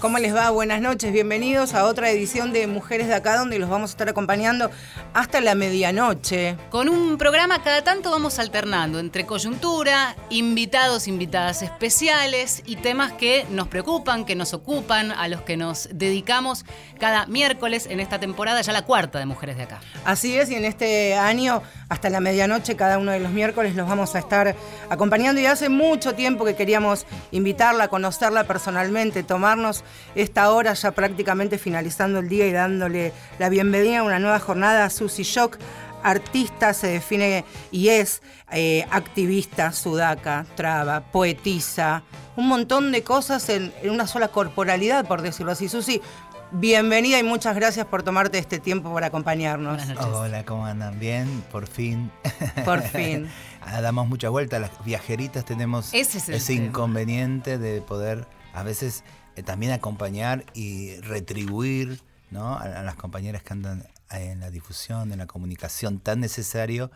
¿Cómo les va? Buenas noches. Bienvenidos a otra edición de Mujeres de Acá, donde los vamos a estar acompañando hasta la medianoche. Con un programa cada tanto vamos alternando entre coyuntura, invitados, invitadas especiales y temas que nos preocupan, que nos ocupan, a los que nos dedicamos cada miércoles en esta temporada, ya la cuarta de Mujeres de Acá. Así es, y en este año, hasta la medianoche, cada uno de los miércoles los vamos a estar acompañando. Y hace mucho tiempo que queríamos invitarla, conocerla personalmente, tomarnos esta hora ya prácticamente finalizando el día y dándole la bienvenida a una nueva jornada a Susi Shock. Artista se define y es eh, activista, sudaca, traba, poetisa, un montón de cosas en, en una sola corporalidad, por decirlo así. Susi, bienvenida y muchas gracias por tomarte este tiempo para acompañarnos. Hola, ¿cómo andan? Bien, por fin. Por fin. Ah, damos mucha vuelta, las viajeritas tenemos Ese es inconveniente de poder a veces eh, también acompañar y retribuir ¿no? a, a las compañeras que andan en la difusión, en la comunicación, tan necesario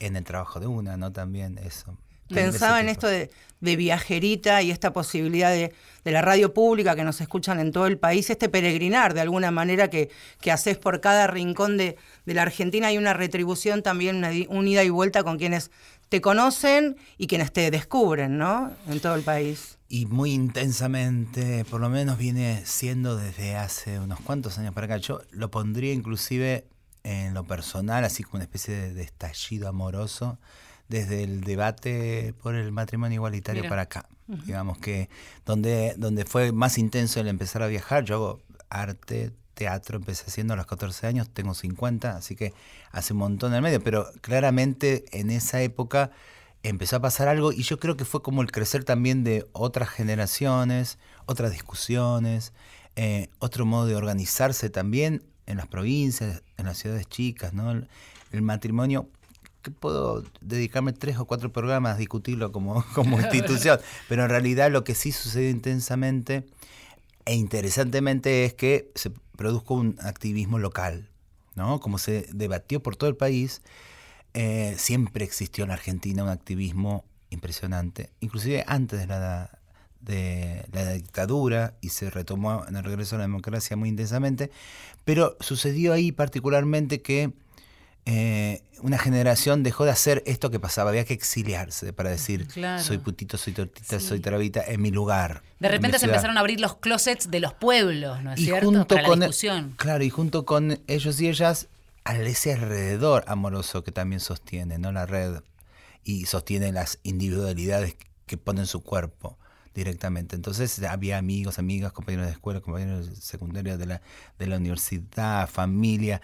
en el trabajo de una, ¿no? También eso. Pensaba en esto de, de viajerita y esta posibilidad de, de la radio pública que nos escuchan en todo el país, este peregrinar de alguna manera que, que haces por cada rincón de, de la Argentina. Hay una retribución también, una, un ida y vuelta con quienes te conocen y quienes te descubren, ¿no? En todo el país. Y muy intensamente, por lo menos viene siendo desde hace unos cuantos años para acá. Yo lo pondría inclusive en lo personal, así como una especie de, de estallido amoroso, desde el debate por el matrimonio igualitario Mira. para acá. Digamos que donde, donde fue más intenso el empezar a viajar, yo hago arte, teatro, empecé haciendo a los 14 años, tengo 50, así que hace un montón en el medio, pero claramente en esa época empezó a pasar algo y yo creo que fue como el crecer también de otras generaciones, otras discusiones, eh, otro modo de organizarse también en las provincias, en las ciudades chicas, ¿no? El, el matrimonio, que puedo dedicarme tres o cuatro programas a discutirlo como, como institución, pero en realidad lo que sí sucedió intensamente e interesantemente es que se produjo un activismo local, ¿no? Como se debatió por todo el país, eh, siempre existió en la Argentina un activismo impresionante, inclusive antes de la, de la dictadura y se retomó en el regreso a la democracia muy intensamente, pero sucedió ahí particularmente que eh, una generación dejó de hacer esto que pasaba, había que exiliarse para decir Claro. soy putito, soy tortita, Sí. soy trabita en mi lugar. De repente se ciudad". empezaron a abrir los closets de los pueblos, ¿no es y cierto? junto Para con la discusión. claro y junto con ellos y ellas al ese alrededor amoroso que también sostiene no la red y sostiene las individualidades que ponen su cuerpo directamente entonces había amigos amigas compañeros de escuela compañeros de secundaria de la de la universidad familia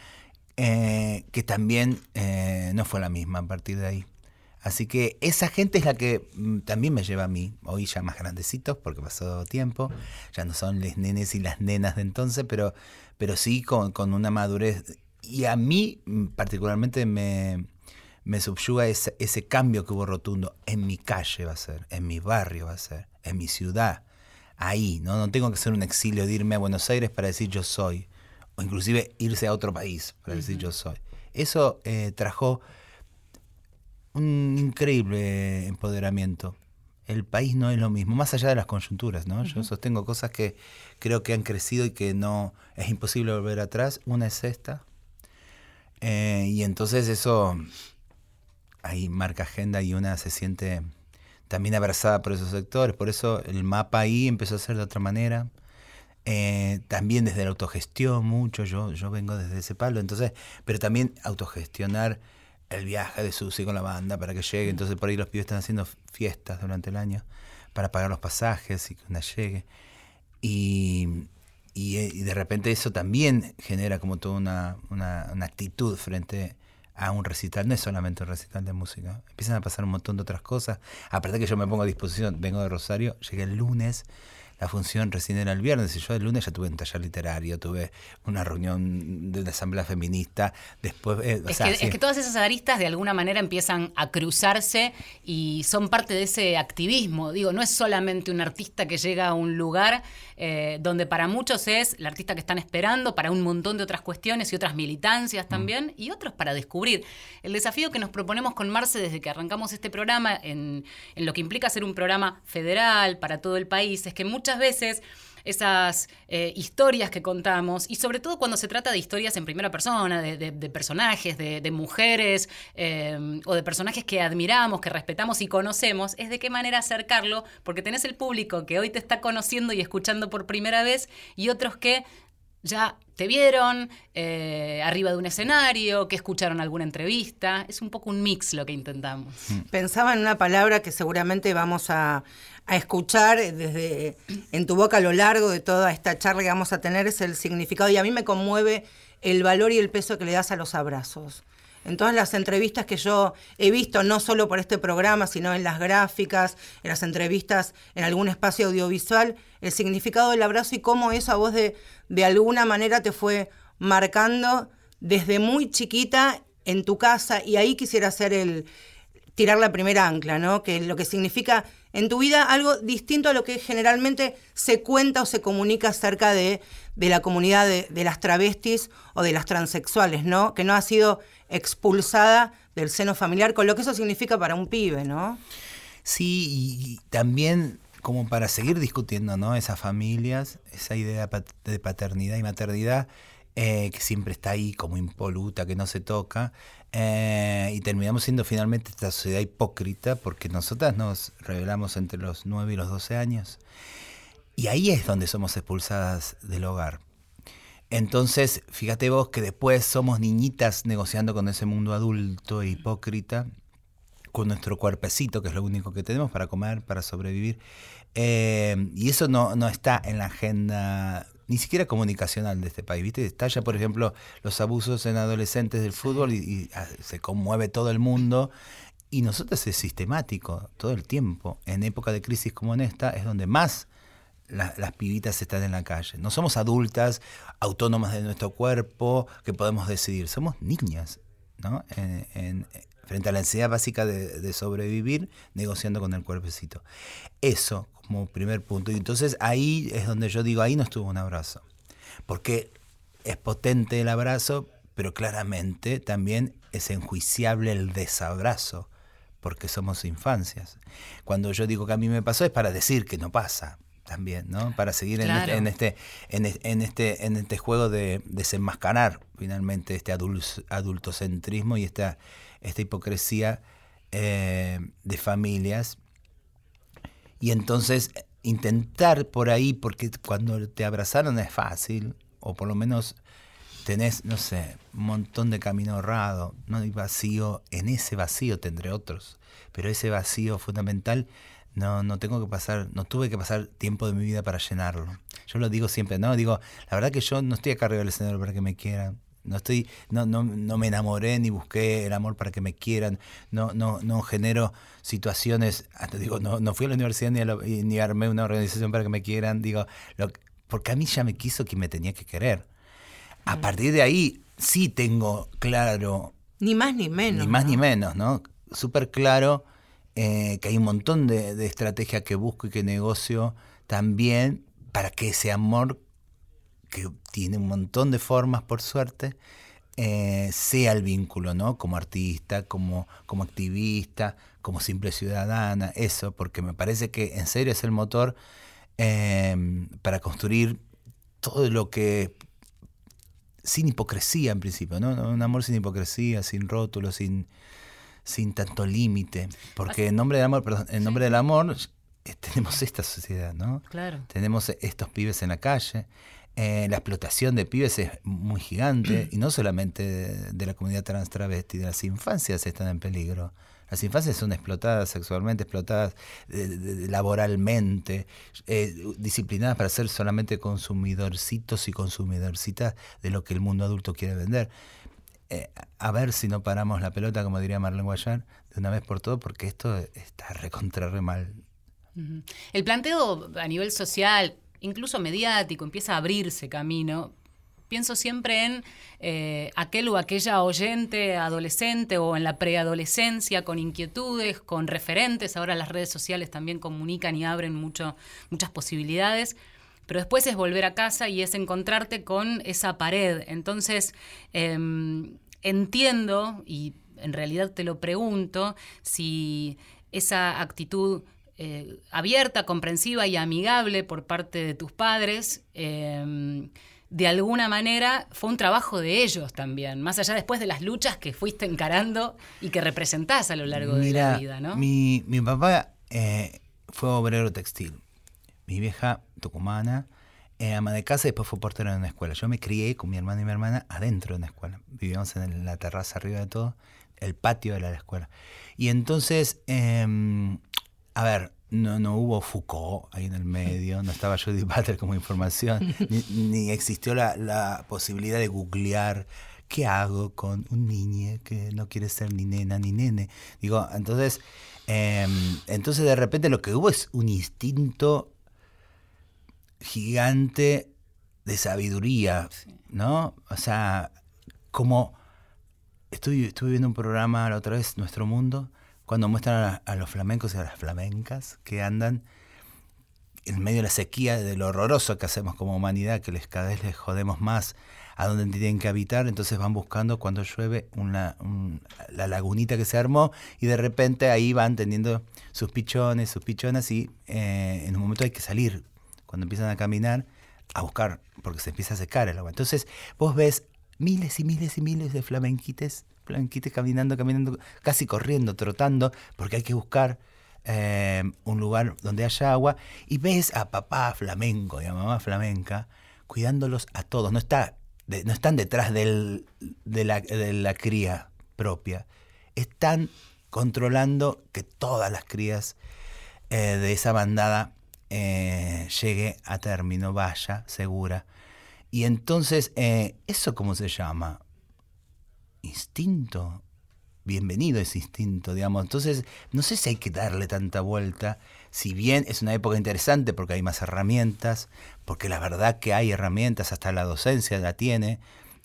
eh, que también eh, no fue la misma a partir de ahí Así que esa gente es la que mm, también me lleva a mí, hoy ya más grandecitos, porque pasó tiempo, ya no son los nenes y las nenas de entonces, pero, pero sí con, con una madurez. Y a mí mm, particularmente me, me subyuga ese, ese cambio que hubo rotundo. En mi calle va a ser, en mi barrio va a ser, en mi ciudad, ahí, ¿no? No tengo que ser un exilio de irme a Buenos Aires para decir yo soy, o inclusive irse a otro país para decir yo soy. Eso eh, trajo un increíble empoderamiento. El país no es lo mismo, más allá de las coyunturas, ¿no? Yo sostengo cosas que creo que han crecido y que no es imposible volver atrás. Una es esta. Eh, y entonces eso ahí marca agenda y una se siente también abrazada por esos sectores. Por eso el mapa ahí empezó a ser de otra manera. Eh, también desde la autogestión mucho, yo, yo vengo desde ese palo, entonces, pero también autogestionar el viaje de Susi con la banda para que llegue, entonces por ahí los pibes están haciendo fiestas durante el año para pagar los pasajes y que una llegue. Y, y, eh, y de repente eso también genera como toda una, una, una actitud frente a un recital, no es solamente un recital de música, empiezan a pasar un montón de otras cosas, aparte que yo me pongo a disposición, vengo de Rosario, llegué el lunes, la función recién era el viernes y yo el lunes ya tuve un taller literario, tuve una reunión de la asamblea feminista, después... eh, o Es, sea, que, sí. es que todas esas aristas de alguna manera empiezan a cruzarse y son parte de ese activismo. Digo, no es solamente un artista que llega a un lugar eh, donde para muchos es el artista que están esperando, para un montón de otras cuestiones y otras militancias también, y otros para descubrir. El desafío que nos proponemos con Marce desde que arrancamos este programa, en, en lo que implica ser un programa federal para todo el país, es que muchas veces esas eh, historias que contamos, y sobre todo cuando se trata de historias en primera persona, de, personajes, de, mujeres eh, o de personajes que admiramos, que respetamos y conocemos, es de qué manera acercarlo, porque tenés el público que hoy te está conociendo y escuchando por primera vez y otros que ya te vieron eh, arriba de un escenario, que escucharon alguna entrevista. Es un poco un mix lo que intentamos. Mm. Pensaba en una palabra que seguramente vamos a, a escuchar desde en tu boca a lo largo de toda esta charla que vamos a tener es el significado y a mí me conmueve el valor y el peso que le das a los abrazos. En todas las entrevistas que yo he visto, no solo por este programa, sino en las gráficas, en las entrevistas en algún espacio audiovisual, el significado del abrazo y cómo eso a vos de, de alguna manera te fue marcando desde muy chiquita en tu casa. Y ahí quisiera hacer el tirar la primera ancla, ¿no? Que lo que significa en tu vida algo distinto a lo que generalmente se cuenta o se comunica acerca de, la comunidad de, las travestis o de las transexuales, ¿no? Que no ha sido expulsada del seno familiar, con lo que eso significa para un pibe, ¿no? Sí, y también como para seguir discutiendo, ¿no? Esas familias, esa idea de paternidad y maternidad, eh, que siempre está ahí como impoluta, que no se toca, eh, y terminamos siendo finalmente esta sociedad hipócrita porque nosotras nos revelamos entre los 9 y los 12 años. Y ahí es donde somos expulsadas del hogar. Entonces, fíjate vos que después somos niñitas negociando con ese mundo adulto e hipócrita, con nuestro cuerpecito, que es lo único que tenemos para comer, para sobrevivir. Eh, y eso no, no está en la agenda ni siquiera comunicacional de este país. ¿Viste? Estalla, por ejemplo, los abusos en adolescentes del fútbol y, ah, se conmueve todo el mundo. Y nosotros es sistemático todo el tiempo. En época de crisis como en esta es donde más las pibitas están en la calle. No somos adultas, autónomas de nuestro cuerpo, que podemos decidir. Somos niñas, ¿no? En, frente a la necesidad básica de, de, sobrevivir, negociando con el cuerpecito. Eso como primer punto. Y entonces ahí es donde yo digo, ahí no estuvo un abrazo. Porque es potente el abrazo, pero claramente también es enjuiciable el desabrazo, porque somos infancias. Cuando yo digo que a mí me pasó es para decir que no pasa también, ¿no? Para seguir en, este, en, este, en, este, en este juego de desenmascarar finalmente este adultocentrismo y esta, esta hipocresía eh, de familias y entonces intentar por ahí, porque cuando te abrazaron es fácil, o por lo menos tenés, no sé, un montón de camino ahorrado, no hay vacío, en ese vacío tendré otros, pero ese vacío fundamental no, no tengo que pasar, no tuve que pasar tiempo de mi vida para llenarlo. Yo lo digo siempre, ¿no? Digo, la verdad que yo no estoy acá arriba del escenario para que me quieran. No estoy, no, no, no me enamoré ni busqué el amor para que me quieran, no, no, no genero situaciones, hasta digo, no, no fui a la universidad ni, ni armé una organización para que me quieran, digo, lo, porque a mí ya me quiso quien me tenía que querer. A partir de ahí sí tengo claro. Ni más ni menos. Ni más ni menos, ¿no? Súper claro eh, que hay un montón de, de estrategias que busco y que negocio también para que ese amor que tiene un montón de formas, por suerte, eh, sea el vínculo, ¿no? Como artista, como, como activista, como simple ciudadana, eso, porque me parece que en serio es el motor em, para construir todo lo que sin hipocresía en principio, ¿no? Un amor sin hipocresía, sin rótulo, sin, sin tanto límite. Porque en nombre del amor, perdón, en nombre del amor eh, tenemos esta sociedad, ¿no? Claro. Tenemos estos pibes en la calle, eh, la explotación de pibes es muy gigante y no solamente de, la comunidad trans travesti, de las infancias están en peligro. Las infancias son explotadas sexualmente, explotadas laboralmente, eh, disciplinadas para ser solamente consumidorcitos y consumidorcitas de lo que el mundo adulto quiere vender. Eh, a ver si no paramos la pelota, como diría Marlene Guayar, de una vez por todo, porque esto está recontra re mal. El planteo a nivel social, incluso mediático, empieza a abrirse camino. Pienso siempre en eh, aquel o aquella oyente adolescente o en la preadolescencia con inquietudes, con referentes. Ahora las redes sociales también comunican y abren mucho, muchas posibilidades. Pero después es volver a casa y es encontrarte con esa pared. Entonces, em, entiendo, y en realidad te lo pregunto, si esa actitud eh, abierta, comprensiva y amigable por parte de tus padres, em, de alguna manera fue un trabajo de ellos también, más allá después de las luchas que fuiste encarando y que representás a lo largo de la vida, ¿no? Mi, mi papá eh, fue obrero textil, mi vieja tucumana, ama de casa y después fue portero en una escuela. Yo me crié con mi hermano y mi hermana adentro de una escuela. Vivíamos en la terraza arriba de todo, el patio de la escuela. Y entonces, em, a ver, no, no hubo Foucault ahí en el medio, no estaba Judy Butler como información, ni, existió la, posibilidad de googlear qué hago con un niño que no quiere ser ni nena ni nene. Digo, entonces, em, entonces de repente lo que hubo es un instinto gigante de sabiduría, ¿no? O sea, como estuve, estuve viendo un programa la otra vez, Nuestro Mundo, cuando muestran a, los flamencos y a las flamencas que andan en medio de la sequía, de lo horroroso que hacemos como humanidad, que les cada vez les jodemos más a dónde tienen que habitar, entonces van buscando cuando llueve una, la lagunita que se armó y de repente ahí van teniendo sus pichones, sus pichonas y eh, en un momento hay que salir, cuando empiezan a caminar, a buscar, porque se empieza a secar el agua. Entonces vos ves miles y miles y miles de flamenquites Blanquite caminando, caminando, casi corriendo, trotando, porque hay que buscar eh, un lugar donde haya agua. Y ves a papá flamenco y a mamá flamenca cuidándolos a todos. No, está, no están detrás de, la, cría propia. Están controlando que todas las crías eh, de esa bandada eh, llegue a término, vaya, segura. Y entonces, ¿eso cómo se llama? Instinto. Bienvenido ese instinto, digamos. Entonces, no sé si hay que darle tanta vuelta. Si bien es una época interesante porque hay más herramientas, porque la verdad que hay herramientas, hasta la docencia la tiene,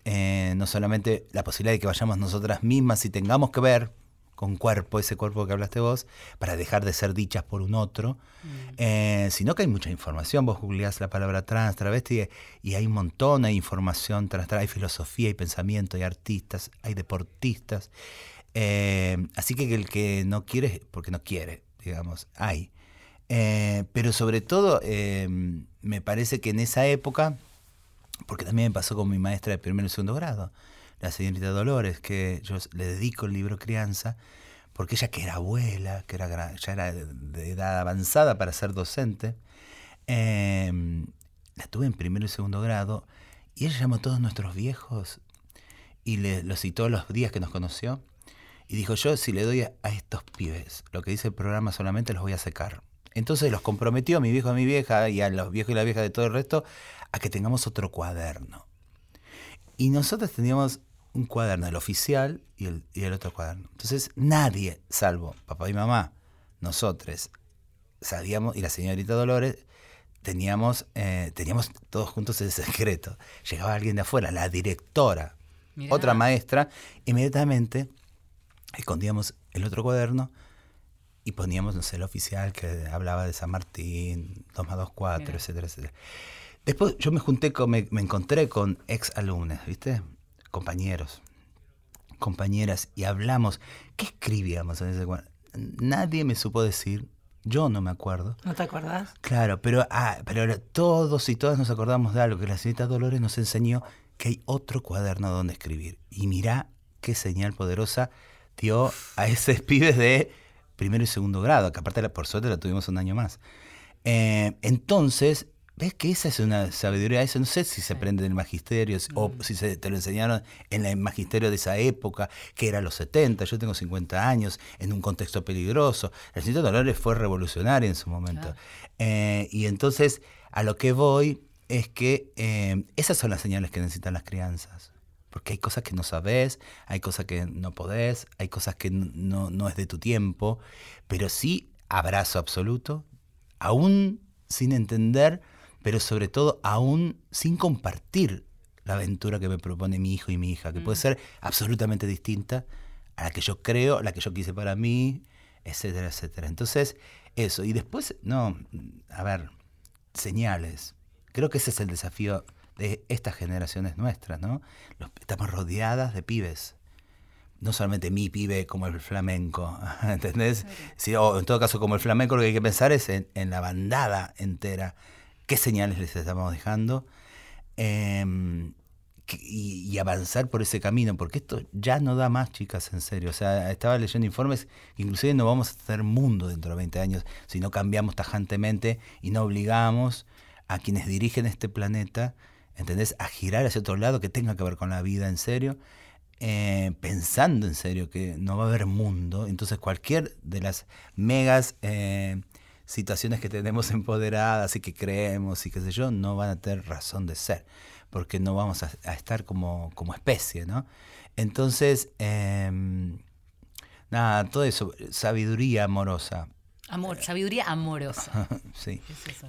eh, no solamente la posibilidad de que vayamos nosotras mismas y tengamos que ver, con cuerpo, ese cuerpo que hablaste vos, para dejar de ser dichas por un otro, mm. eh, sino que hay mucha información. Vos googleás la palabra trans, travesti, y hay un montón de información trans, hay filosofía, hay pensamiento, hay artistas, hay deportistas. Eh, así que el que no quiere, porque no quiere, digamos, hay. Eh, pero sobre todo, me parece que en esa época, porque también me pasó con mi maestra de primero y segundo grado, la señorita Dolores, que yo le dedico el libro Crianza, porque ella que era abuela, que era, ya era de edad avanzada para ser docente, em, la tuve en primero y segundo grado, y ella llamó a todos nuestros viejos y le, los citó los días que nos conoció, y dijo, yo si le doy a, estos pibes lo que dice el programa solamente los voy a secar. Entonces los comprometió a mi viejo, a mi vieja y a los viejos y la vieja de todo el resto a que tengamos otro cuaderno. Y nosotros teníamos un cuaderno, el oficial y el, y el otro cuaderno. Entonces nadie, salvo papá y mamá, nosotros, sabíamos, y la señorita Dolores, teníamos, eh, teníamos todos juntos ese secreto. Llegaba alguien de afuera, la directora, otra maestra, inmediatamente escondíamos el otro cuaderno y poníamos, no sé, el oficial que hablaba de San Martín, 2 más 2, 4, etcétera, etcétera. Después yo me junté con, me, me encontré con ex alumnos, ¿viste? Compañeros, compañeras, y hablamos. ¿Qué escribíamos en ese cuaderno? Nadie me supo decir, yo no me acuerdo. ¿No te acordás? Claro, pero, ah, pero todos y todas nos acordamos de algo, que la señorita Dolores nos enseñó que hay otro cuaderno donde escribir. Y mirá qué señal poderosa dio a ese pibes de primero y segundo grado, que aparte por suerte la tuvimos un año más. Eh, entonces, ¿Ves que esa es una sabiduría? Eso no sé si se aprende en el magisterio o mm. si se, te lo enseñaron en el magisterio de esa época, que era los 70, yo tengo 50 años, en un contexto peligroso. El señor Dolores fue revolucionario en su momento. Eh, y entonces, a lo que voy es que eh, esas son las señales que necesitan las crianzas. Porque hay cosas que no sabes, hay cosas que no podés, hay cosas que no, no es de tu tiempo, pero sí abrazo absoluto, aún sin entender pero sobre todo aún sin compartir la aventura que me propone mi hijo y mi hija, que puede mm. ser absolutamente distinta a la que yo creo, a la que yo quise para mí, etcétera, etcétera. Entonces, eso. Y después, no, a ver, señales. Creo que ese es el desafío de estas generaciones nuestras, ¿no? estamos rodeadas de pibes. no solamente mi pibe como el flamenco, ¿entendés? o en todo caso como el flamenco lo que hay que pensar es en, la bandada entera, qué señales les estamos dejando em, y, avanzar por ese camino, porque esto ya no da más, chicas, en serio. O sea, estaba leyendo informes que inclusive no vamos a tener mundo dentro de 20 años si no cambiamos tajantemente y no obligamos a quienes dirigen este planeta, ¿entendés?, a girar hacia otro lado que tenga que ver con la vida en serio eh, pensando en serio que no va a haber mundo, entonces cualquier de las megas eh, situaciones que tenemos empoderadas y que creemos y qué sé yo, no van a tener razón de ser, porque no vamos a, estar como, como, especie, ¿no? Entonces, em, nada, todo eso, sabiduría amorosa. Amor, sabiduría amorosa. sí.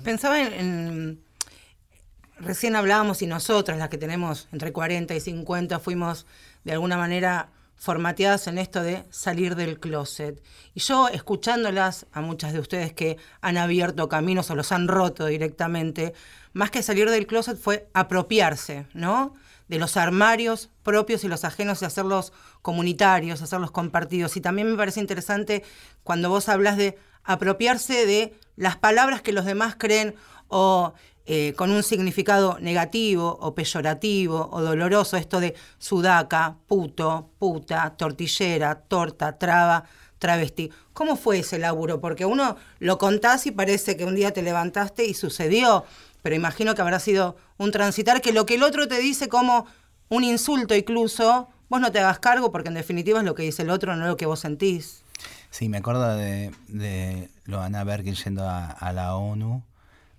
Pensaba en recién hablábamos y nosotras, las que tenemos entre 40 y 50, fuimos de alguna manera formateadas en esto de salir del closet. Y yo, escuchándolas a muchas de ustedes que han abierto caminos o los han roto directamente, más que salir del closet fue apropiarse, ¿no? De los armarios propios y los ajenos y hacerlos comunitarios, hacerlos compartidos. Y también me parece interesante cuando vos hablas de apropiarse de las palabras que los demás creen o eh, con un significado negativo o peyorativo o doloroso, esto de sudaca, puto, puta, tortillera, torta, traba, travesti. ¿Cómo fue ese laburo? Porque uno lo contás y parece que un día te levantaste y sucedió, pero imagino que habrá sido un transitar que lo que el otro te dice como un insulto incluso, vos no te hagas cargo porque en definitiva es lo que dice el otro, no lo que vos sentís. Sí, me acuerdo de, de Loana Bergen yendo a la ONU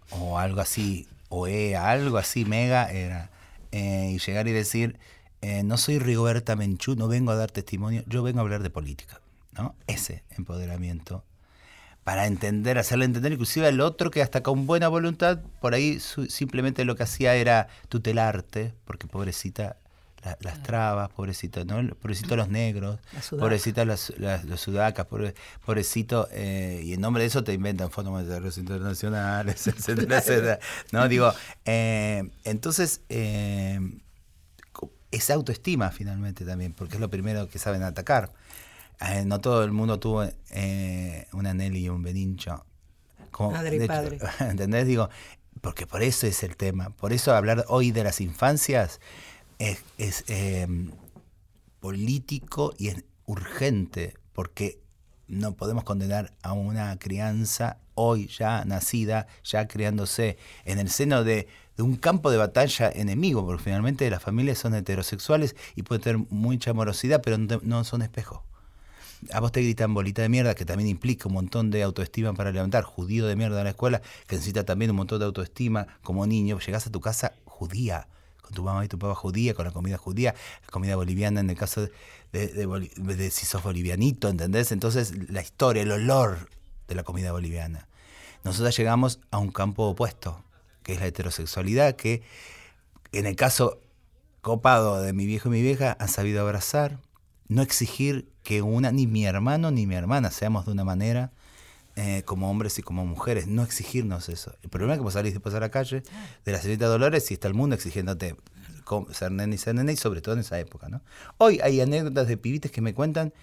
o algo así, o e, algo así mega era. Eh, y llegar y decir, eh, no soy Rigoberta Menchú, no vengo a dar testimonio, yo vengo a hablar de política. ¿no? Ese empoderamiento. Para entender, hacerle entender inclusive al otro que hasta con buena voluntad, por ahí simplemente lo que hacía era tutelarte, porque pobrecita las trabas, pobrecito, ¿no? Pobrecito los negros, pobrecito las, los sudacas, pobrecito, eh, y en nombre de eso te inventan fondos monetarios internacionales, etcétera, etcétera. ¿No? Digo, eh, entonces, eh, esa autoestima finalmente también, porque es lo primero que saben atacar. Eh, no todo el mundo tuvo una Nelly y un Benincho. Como, Madre y padre. ¿Entendés? Digo, porque por eso es el tema. Por eso hablar hoy de las infancias es, em, político y es urgente, porque no podemos condenar a una crianza hoy ya nacida, ya criándose en el seno de, un campo de batalla enemigo, porque finalmente las familias son heterosexuales y pueden tener mucha amorosidad, pero no, son espejos. A vos te gritan bolita de mierda, que también implica un montón de autoestima para levantar, judío de mierda en la escuela, que necesita también un montón de autoestima como niño. Llegás a tu casa judía, tu mamá y tu papá judía, con la comida judía, la comida boliviana en el caso de, si sos bolivianito, ¿entendés? Entonces la historia, el olor de la comida boliviana. Nosotros llegamos a un campo opuesto, que es la heterosexualidad, que en el caso copado de mi viejo y mi vieja han sabido abrazar, no exigir que una, ni mi hermano ni mi hermana seamos de una manera, eh, como hombres y como mujeres, no exigirnos eso. El problema es que vos salís después a la calle de la señorita Dolores y está el mundo exigiéndote ser nene y ser nene, y sobre todo en esa época. ¿no? Hoy hay anécdotas de pibites que me cuentan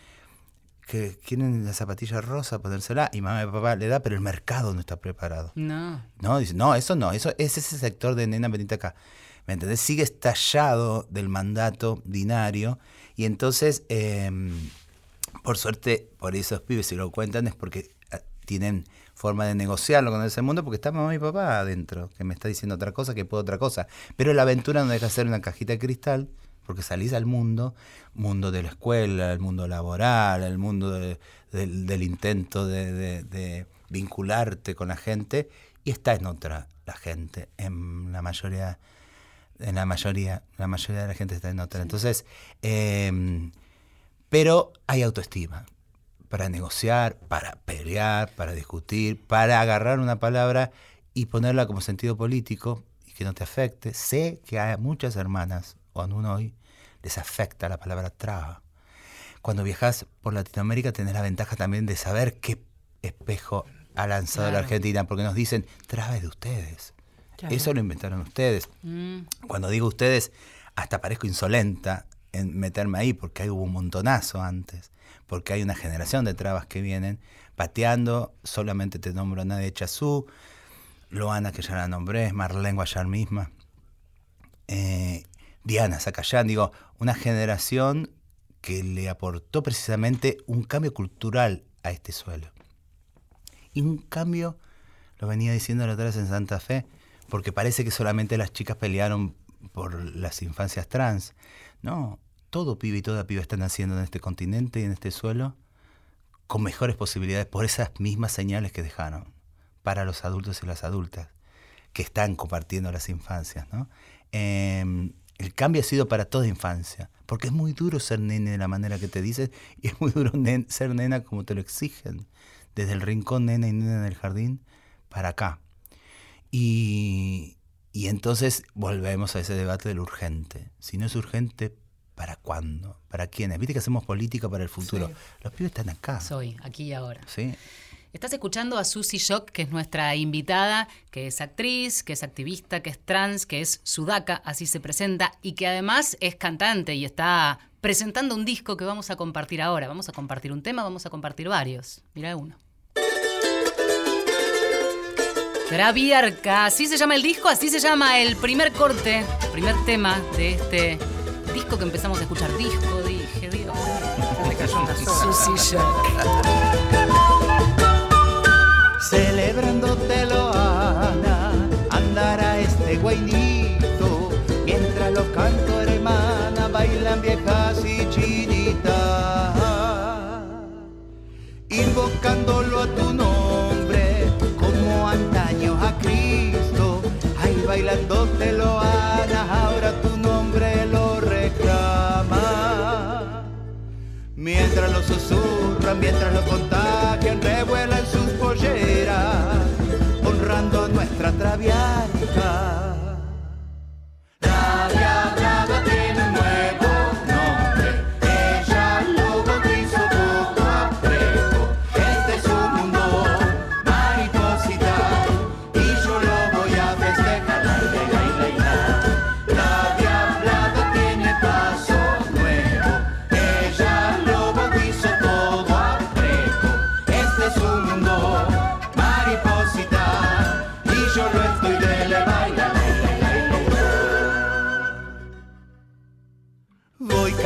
que quieren la zapatilla rosa, ponérsela, y mamá y papá le da, pero el mercado no está preparado. No. No, dice, no, eso no, eso es ese sector de nena, venite acá. ¿Me entendés? Sigue estallado del mandato binario, y entonces, em, por suerte, por esos pibes, si lo cuentan, es porque tienen forma de negociarlo con ese mundo porque está mamá y papá adentro, que me está diciendo otra cosa, que puedo otra cosa. Pero la aventura no deja de ser una cajita de cristal, porque salís al mundo, mundo de la escuela, el mundo laboral, el mundo del intento de, vincularte con la gente, y está en otra la gente, en la mayoría, en la mayoría, la mayoría de la gente está en otra. Entonces, em, pero hay autoestima para negociar, para pelear, para discutir, para agarrar una palabra y ponerla como sentido político y que no te afecte. Sé que hay muchas hermanas, o aún hoy, les afecta la palabra traba. Cuando viajas por Latinoamérica tenés la ventaja también de saber qué espejo ha lanzado la Argentina, porque nos dicen, traba es de ustedes. Eso lo inventaron ustedes. Mm. Cuando digo ustedes, hasta parezco insolenta, en meterme ahí porque hay hubo un montonazo antes, porque hay una generación de trabas que vienen pateando, solamente te nombro a Nadia Chazú, Loana que ya la nombré, Marlene Guayar misma, eh, Diana Zacayán, digo, una generación que le aportó precisamente un cambio cultural a este suelo. Y un cambio, lo venía diciendo la otra vez en Santa Fe, porque parece que solamente las chicas pelearon por las infancias trans. No, todo pibe y toda piba están haciendo en este continente y en este suelo con mejores posibilidades por esas mismas señales que dejaron para los adultos y las adultas que están compartiendo las infancias. ¿no? Em, el cambio ha sido para toda infancia, porque es muy duro ser nene de la manera que te dices y es muy duro ser nena como te lo exigen, desde el rincón nena y nena en el jardín para acá. Y, y entonces volvemos a ese debate del urgente. Si no es urgente, ¿para cuándo? ¿Para quiénes? Viste que hacemos política para el futuro. Los pibes están acá. Soy, aquí y ahora. Sí. Estás escuchando a Susie Shock, que es nuestra invitada, que es actriz, que es activista, que es trans, que es sudaca, así se presenta, y que además es cantante y está presentando un disco que vamos a compartir ahora. Vamos a compartir un tema, vamos a compartir varios. Mira uno. Graviarca, así se llama el disco, así se llama el primer corte, el primer tema de este disco que empezamos a escuchar. Disco, dije, Dios. Susie Shock. Celebrándote lo Ana, andará este guainito, mientras los cantos hermana bailan viejas y chinitas, invocándolo a tu nombre, como antaño a Cristo, ahí bailándote mientras lo susurran, mientras lo contagian, revuelan sus honrando a nuestra traviata.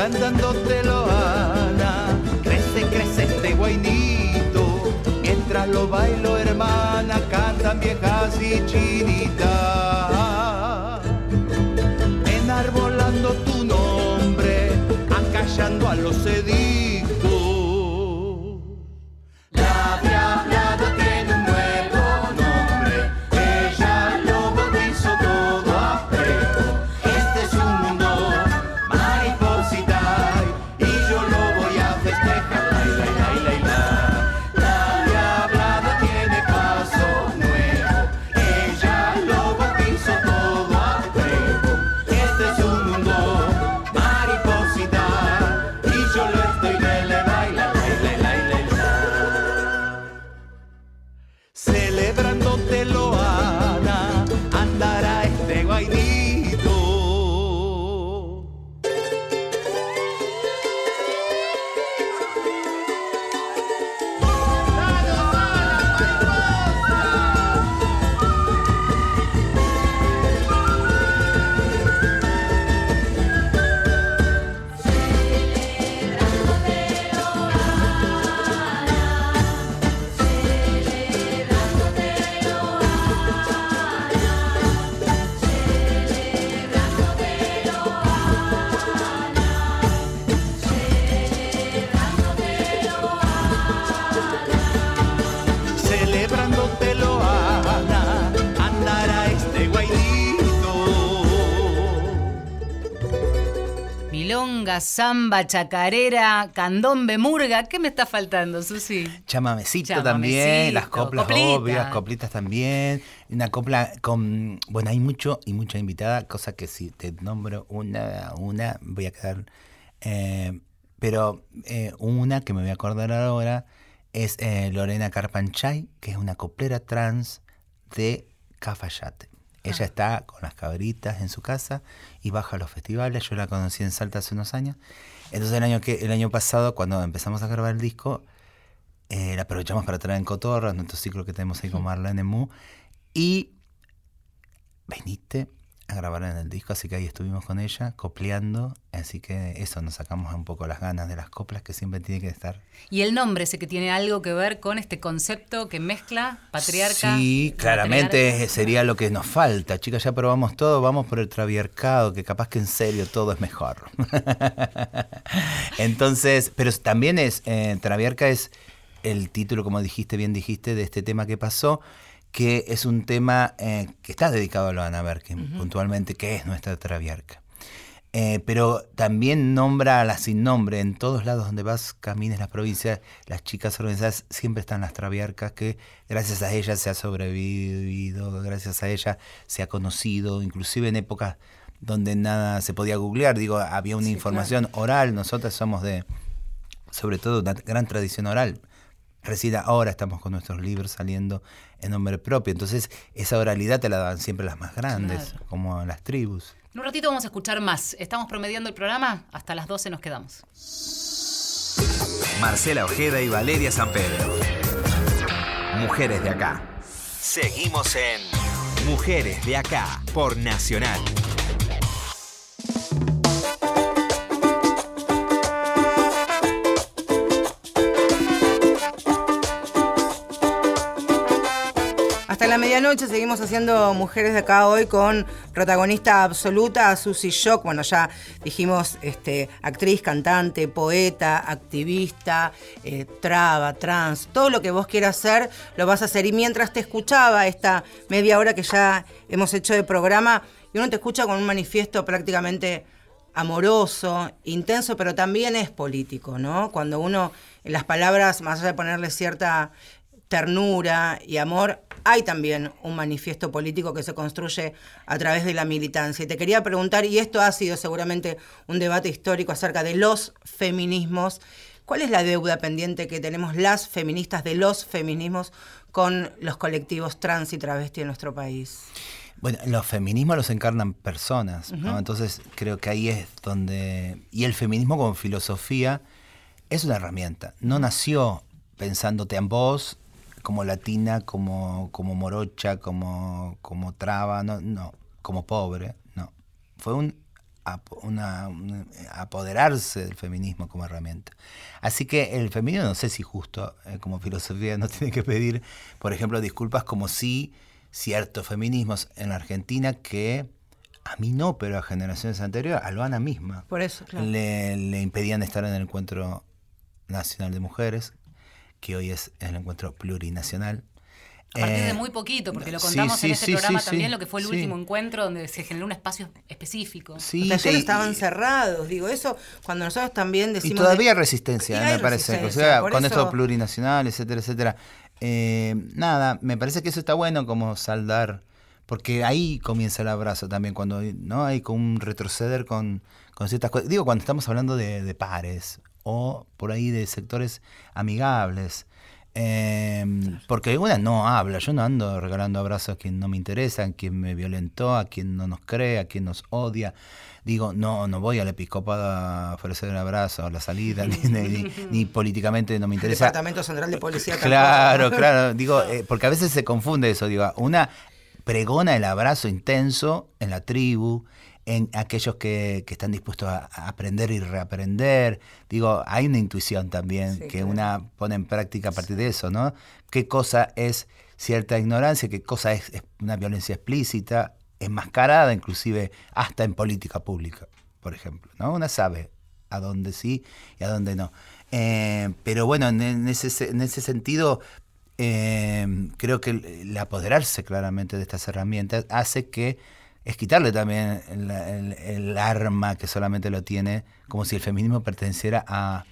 Cantándote lo Ana, crece, crece este guainito, mientras lo bailo hermana, cantan viejas y chinitas, samba, chacarera, candombe, murga. ¿Qué me está faltando, Susi? Chamamecito, también, las coplas obvias, coplitas también. Una copla con. Bueno, hay mucho y mucha invitada, cosa que si te nombro una una, voy a quedar. Eh, pero eh, una que me voy a acordar ahora es eh, Lorena Carpanchay, que es una coplera trans de Cafayate. Ella está con las cabritas en su casa y baja a los festivales. Yo la conocí en Salta hace unos años. Entonces el año, que, el año pasado, cuando empezamos a grabar el disco, eh, la aprovechamos para traer en Cotorra, nuestro ciclo que tenemos ahí con Marlene Mu. Y veniste a grabar en el disco, así que ahí estuvimos con ella, copleando, así que eso, nos sacamos un poco las ganas de las coplas que siempre tiene que estar. Y el nombre, sé que tiene algo que ver con este concepto que mezcla patriarca. Sí, claramente sería lo que nos falta. Chicas, ya probamos todo, vamos por el traviarcado, que capaz que en serio todo es mejor. Entonces, pero también es, eh, traviarca es el título, como dijiste, bien dijiste, de este tema que pasó que es un tema eh, que está dedicado a Loana Berkin, puntualmente, que es nuestra traviarca. Eh, pero también nombra a la sin nombre. En todos lados donde vas, camines las provincias, las chicas organizadas, siempre están las traviarcas que gracias a ellas se ha sobrevivido, gracias a ellas se ha conocido, inclusive en épocas donde nada se podía googlear, digo, había una información oral, nosotras somos de, sobre todo, una gran tradición oral. Recién ahora estamos con nuestros libros saliendo en nombre propio. Entonces, esa oralidad te la dan siempre las más grandes, como las tribus. En un ratito vamos a escuchar más. Estamos promediando el programa. Hasta las 12 nos quedamos. Marcela Ojeda y Valeria San Pedro. Mujeres de acá. Seguimos en Mujeres de acá por Nacional. La medianoche seguimos haciendo Mujeres de acá hoy con protagonista absoluta, Susy Shock. Bueno, ya dijimos este, actriz, cantante, poeta, activista, eh, traba, trans, todo lo que vos quieras hacer, lo vas a hacer. Y mientras te escuchaba esta media hora que ya hemos hecho de programa, y uno te escucha con un manifiesto prácticamente amoroso, intenso, pero también es político, ¿no? Cuando uno, en las palabras, más allá de ponerle cierta ternura y amor, hay también un manifiesto político que se construye a través de la militancia. Y te quería preguntar, y esto ha sido seguramente un debate histórico acerca de los feminismos, ¿cuál es la deuda pendiente que tenemos las feministas de los feminismos con los colectivos trans y travesti en nuestro país? Bueno, los feminismos los encarnan personas, Entonces creo que ahí es donde... Y el feminismo como filosofía es una herramienta. No nació pensándote en vos como latina, como, como morocha, como, como traba, no, no, como pobre, no. Fue un, una, apoderarse del feminismo como herramienta. Así que el feminismo no sé si justo eh, como filosofía no tiene que pedir, por ejemplo, disculpas como si ciertos feminismos en la Argentina que a mí no, pero a generaciones anteriores, a Luana misma, Por eso, le, le impedían estar en el encuentro nacional de mujeres, que hoy es el encuentro plurinacional. A partir de eh, muy poquito, porque lo contamos en este programa también, lo que fue el último encuentro donde se generó un espacio específico. Sí, Los talleres estaban cerrados, digo, eso cuando nosotros también decimos... Y todavía resistencia, me parece, o sea, con esto plurinacional, etcétera, etcétera. Eh, nada, me parece que eso está bueno como saldar, porque ahí comienza el abrazo también, cuando no hay como un retroceder con, con ciertas cosas. Digo, cuando estamos hablando de, de pares, o por ahí de sectores amigables. Em, porque una no habla, yo no ando regalando abrazos a quien no me interesa, a quien me violentó, a quien no nos cree, a quien nos odia. Digo, no, no voy al episcopado a ofrecer un abrazo a la salida, ni, políticamente no me interesa. Departamento Central de Policía. Claro, claro. Digo, eh, porque a veces se confunde eso. Digo, una pregona el abrazo intenso en la tribu, en aquellos que, están dispuestos a, aprender y reaprender. Digo, hay una intuición también que una pone en práctica a partir de eso, ¿no? ¿Qué cosa es cierta ignorancia? ¿Qué cosa es, una violencia explícita, enmascarada inclusive hasta en política pública, por ejemplo? ¿no? Una sabe a dónde sí y a dónde no. Eh, pero bueno, en, ese, en ese sentido, eh, creo que el apoderarse claramente de estas herramientas hace que es quitarle también el, arma que solamente lo tiene, como si el feminismo perteneciera a,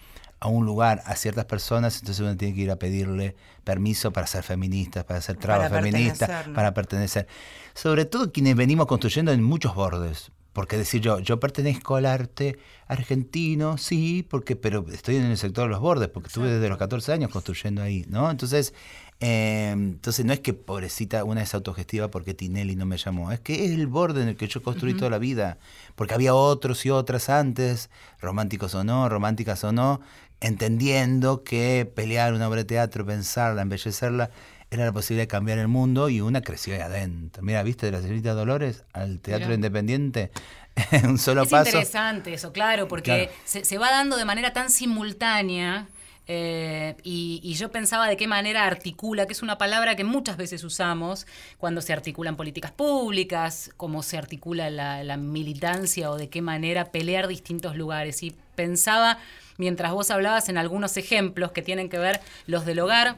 un lugar, a ciertas personas, entonces uno tiene que ir a pedirle permiso para ser feministas, para hacer trabajo feminista, para pertenecer. Sobre todo quienes venimos construyendo en muchos bordes, Porque decir yo, yo pertenezco al arte argentino, sí, porque, pero estoy en el sector de los bordes, porque estuve desde los 14 años construyendo ahí, ¿no? Entonces, eh, entonces no es que pobrecita una es autogestiva porque Tinelli no me llamó, es que es el borde en el que yo construí toda la vida, porque había otros y otras antes, románticos o no, románticas o no, entendiendo que pelear una obra de teatro, pensarla, embellecerla, era la posibilidad de cambiar el mundo y una creció ahí adentro. Mira, ¿viste de la señorita Dolores al teatro Mirá. independiente? un solo es paso. interesante eso, claro, porque Claro. Se, se va dando de manera tan simultánea. Eh, y, yo pensaba de qué manera articula, que es una palabra que muchas veces usamos cuando se articulan políticas públicas, cómo se articula la, militancia o de qué manera pelear distintos lugares. Y pensaba, mientras vos hablabas, en algunos ejemplos que tienen que ver los del hogar,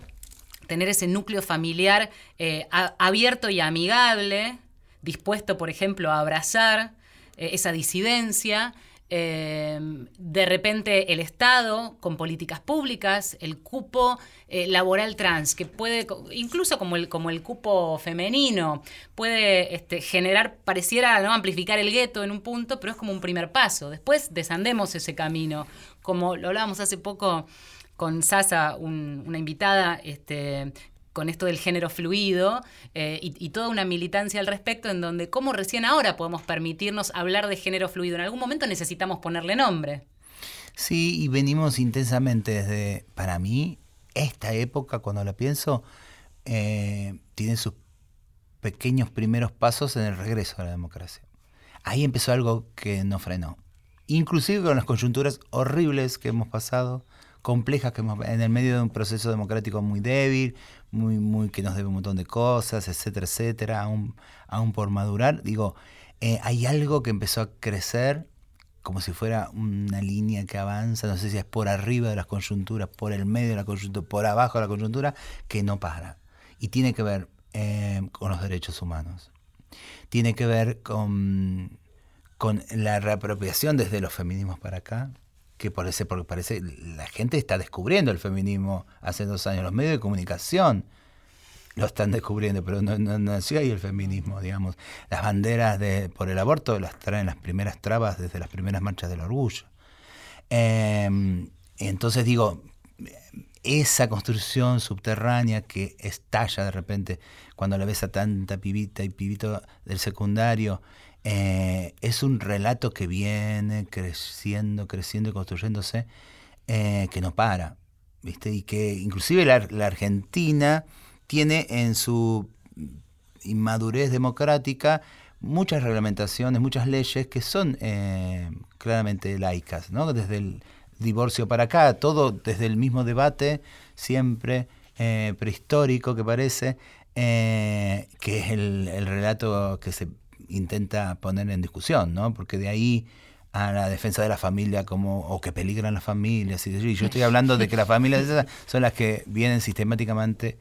tener ese núcleo familiar eh, abierto y amigable, dispuesto, por ejemplo, a abrazar eh, esa disidencia. Eh, de repente el Estado con políticas públicas, el cupo eh, laboral trans, que puede, incluso como el, como el cupo femenino, puede este, generar, pareciera ¿no? amplificar el gueto en un punto, pero es como un primer paso. Después desandemos ese camino, como lo hablábamos hace poco con Sasa, un- una invitada, este, con esto del género fluido eh, y, toda una militancia al respecto en donde cómo recién ahora podemos permitirnos hablar de género fluido. En algún momento necesitamos ponerle nombre. Sí, y venimos intensamente desde, para mí, esta época, cuando la pienso, eh, tiene sus pequeños primeros pasos en el regreso a la democracia. Ahí empezó algo que nos frenó. Inclusive con las coyunturas horribles que hemos pasado, complejas que hemos en el medio de un proceso democrático muy débil, muy, muy que nos debe un montón de cosas, etcétera, etcétera, aún, aún por madurar. Digo, eh, hay algo que empezó a crecer como si fuera una línea que avanza, no sé si es por arriba de las coyunturas, por el medio de la coyuntura, por abajo de la coyuntura, que no para. Y tiene que ver eh, con los derechos humanos. Tiene que ver con, con la reapropiación desde los feminismos para acá, que parece, porque parece, la gente está descubriendo el feminismo hace dos años, los medios de comunicación lo están descubriendo, pero no, no nació ahí el feminismo, digamos. Las banderas de, por el aborto las traen las primeras trabas desde las primeras marchas del orgullo. Eh, entonces digo, esa construcción subterránea que estalla de repente cuando la ves a tanta pibita y pibito del secundario, eh, es un relato que viene creciendo, creciendo y construyéndose, eh, que no para, ¿viste? Y que inclusive la, Argentina tiene en su inmadurez democrática muchas reglamentaciones, muchas leyes que son eh, claramente laicas, ¿no? Desde el divorcio para acá, todo desde el mismo debate, siempre eh, prehistórico que parece, que es el relato que se intenta poner en discusión, ¿no? Porque de ahí a la defensa de la familia como o que peligran las familias y yo estoy hablando de que las familias esas son las que vienen sistemáticamente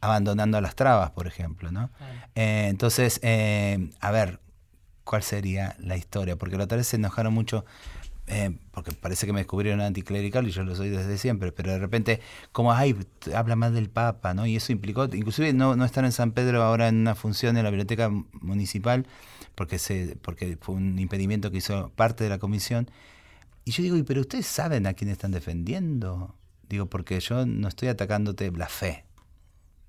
abandonando a las trabas, por ejemplo, ¿no? Eh, entonces, eh, a ver, ¿cuál sería la historia? Porque la otra vez se enojaron mucho, eh, porque parece que me descubrieron anticlerical y yo lo soy desde siempre, pero de repente, como, ay, habla más del Papa, ¿no? Y eso implicó, inclusive no, no estar en San Pedro ahora en una función en la biblioteca municipal, porque, se, porque fue un impedimento que hizo parte de la comisión. Y yo digo, "¿Y pero ustedes saben a quién están defendiendo? Digo, porque yo no estoy atacándote la fe,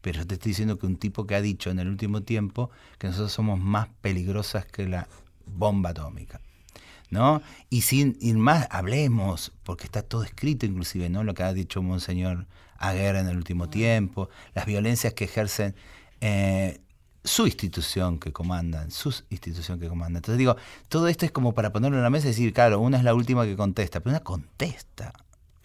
pero te estoy diciendo que un tipo que ha dicho en el último tiempo que nosotros somos más peligrosas que la bomba atómica. ¿No? Y sin ir más, hablemos, porque está todo escrito inclusive, ¿no? Lo que ha dicho Monseñor Aguirre en el último tiempo, las violencias que ejercen eh, su institución que comandan, su institución que comanda. Entonces digo, todo esto es como para ponerlo en la mesa y decir, claro, una es la última que contesta, pero una contesta,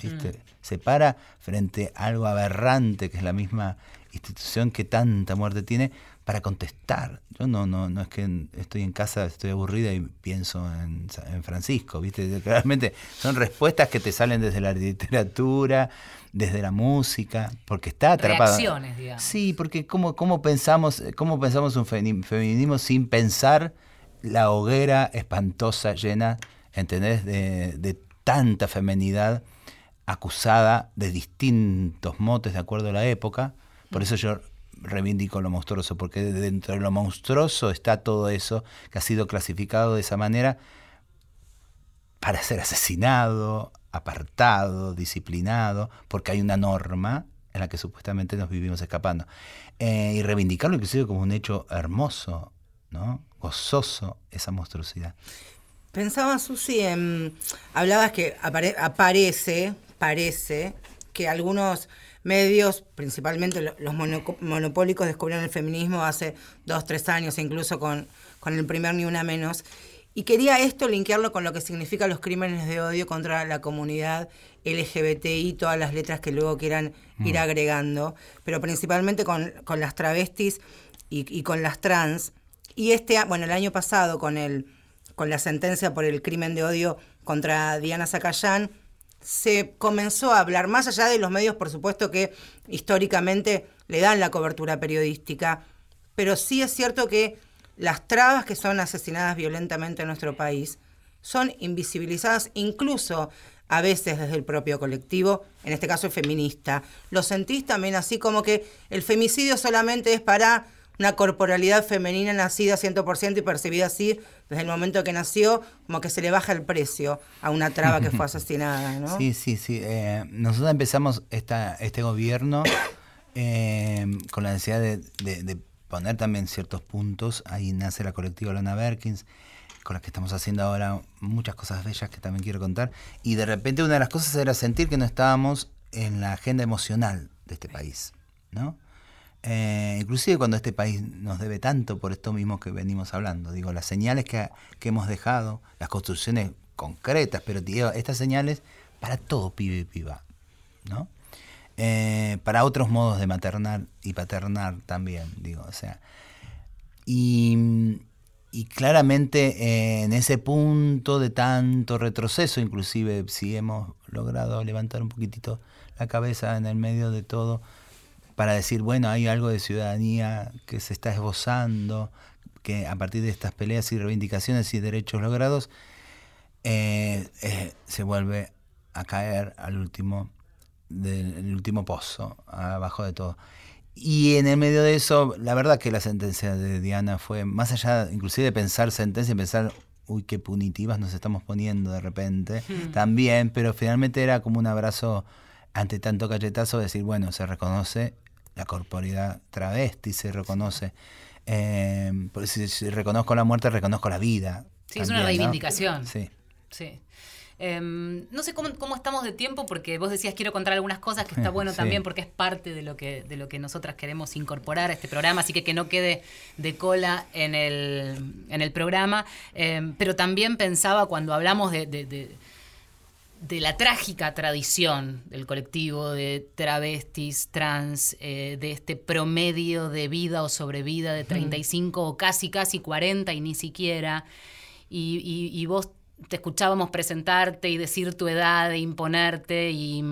¿viste? Se para frente a algo aberrante que es la misma institución que tanta muerte tiene para contestar. Yo no, no, no es que estoy en casa, estoy aburrida y pienso en, Francisco, ¿viste? Claramente son respuestas que te salen desde la literatura, desde la música, porque está atrapado. Reacciones, digamos. Sí, porque cómo, cómo pensamos, cómo pensamos un femi- feminismo sin pensar la hoguera espantosa llena, ¿entendés? De, de tanta femenidad acusada de distintos motes de acuerdo a la época. Por eso yo reivindico lo monstruoso, porque dentro de lo monstruoso está todo eso que ha sido clasificado de esa manera para ser asesinado, apartado, disciplinado, porque hay una norma en la que supuestamente nos vivimos escapando. Eh, y reivindicarlo inclusive como un hecho hermoso, ¿no? gozoso, esa monstruosidad. Pensaba, Susi, en, hablabas que aparece, parece, que algunos medios, principalmente los monopólicos, descubrieron el feminismo hace dos, tres años, incluso con, con el primer Ni Una Menos. Y quería esto linkearlo con lo que significan los crímenes de odio contra la comunidad LGBTI, todas las letras que luego quieran ir mm. agregando, pero principalmente con, las travestis y, con las trans. Y este, bueno, el año pasado con, el, con la sentencia por el crimen de odio contra Diana Zacayán, se comenzó a hablar, más allá de los medios, por supuesto, que históricamente le dan la cobertura periodística, pero sí es cierto que las trabas que son asesinadas violentamente en nuestro país son invisibilizadas incluso a veces desde el propio colectivo, en este caso el feminista. ¿Lo sentís también así como que el femicidio solamente es para una corporalidad femenina nacida 100% y percibida así desde el momento que nació, como que se le baja el precio a una traba que fue asesinada, ¿no? Sí, sí, sí. Eh, nosotros empezamos esta, este gobierno eh, con la necesidad de poner también ciertos puntos. Ahí nace la colectiva Lona Berkins, con la que estamos haciendo ahora muchas cosas bellas que también quiero contar. Y de repente una de las cosas era sentir que no estábamos en la agenda emocional de este país, ¿no? Eh, inclusive cuando este país nos debe tanto por esto mismo que venimos hablando. Digo, las señales que, que hemos dejado, las construcciones concretas, pero digo, estas señales para todo pibe y piba, ¿no? Eh, para otros modos de maternar y paternar también, digo, o sea. Y, claramente eh, en ese punto de tanto retroceso, inclusive si hemos logrado levantar un poquitito la cabeza en el medio de todo, para decir, bueno, hay algo de ciudadanía que se está esbozando, que a partir de estas peleas y reivindicaciones y derechos logrados, eh, se vuelve a caer al último del último pozo, abajo de todo. Y en el medio de eso, la verdad que la sentencia de Diana fue, más allá inclusive de pensar sentencia, pensar, uy, qué punitivas nos estamos poniendo de repente, hmm. también, pero finalmente era como un abrazo ante tanto cachetazo, decir, bueno, se reconoce la corporidad travesti, se reconoce, eh, si, reconozco la muerte, reconozco la vida. Sí, es una reivindicación. Sí. Sí. Em, no sé cómo, estamos de tiempo, porque vos decías quiero contar algunas cosas que está bueno también porque es parte de lo que, de lo que nosotras queremos incorporar a este programa, así que que no quede de cola en el, en el programa. Em, pero también pensaba cuando hablamos de, de, la trágica tradición del colectivo de travestis, trans, eh, de este promedio de vida o sobrevida de 35 o casi, casi 40 y ni siquiera. Y, y, y vos te escuchábamos presentarte y decir tu edad e imponerte y,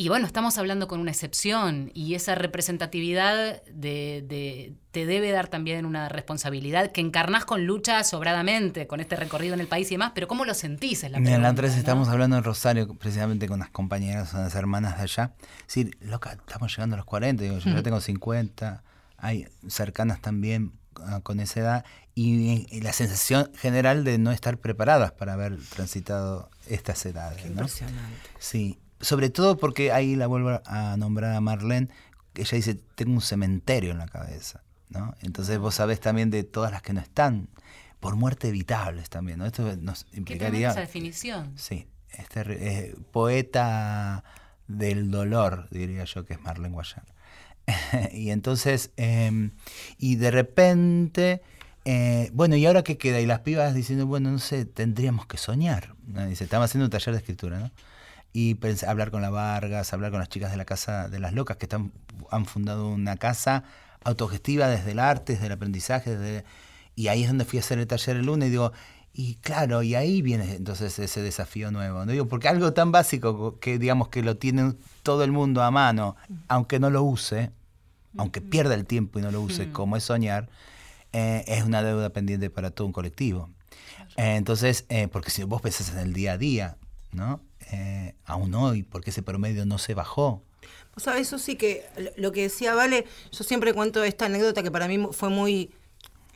y bueno, estamos hablando con una excepción y esa representatividad de, te debe dar también una responsabilidad que encarnás con lucha sobradamente, con este recorrido en el país y demás, pero ¿cómo lo sentís? En la, en la 3 estamos hablando en Rosario, precisamente con las compañeras, las hermanas de allá. decir, loca, estamos llegando a los 40, yo ya tengo 50, hay cercanas también ah, con esa edad y, la sensación general de no estar preparadas para haber transitado estas edades. impresionante. Sí, sobre todo porque ahí la vuelvo a nombrar a Marlene, ella dice, tengo un cementerio en la cabeza. ¿no? Entonces vos sabés también de todas las que no están, por muerte evitables también. ¿no? Esto nos implicaría... ¿Qué esa definición? Sí, este, poeta del dolor, diría yo, que es Marlene Guayar. y entonces, em, y de repente eh, bueno, ¿y ahora qué queda? Y las pibas diciendo, bueno, no sé, tendríamos que soñar. Dice, estamos haciendo un taller de escritura, ¿no? Y hablar con la Vargas, hablar con las chicas de la Casa de las Locas, que están, han fundado una casa autogestiva desde el arte, desde el aprendizaje, desde, y ahí es donde fui a hacer el taller el lunes y digo, y claro, y ahí viene entonces ese desafío nuevo. ¿no? Digo, porque algo tan básico que digamos que lo tiene todo el mundo a mano, aunque no lo use, aunque pierda el tiempo y no lo use, como es soñar, eh, es una deuda pendiente para todo un colectivo. Eh, entonces, eh, porque si vos pensás en el día a día, ¿no? aún hoy, porque ese promedio no se bajó, O sea, eso sí que lo- que decía Vale, yo siempre cuento esta anécdota que para mí fue muy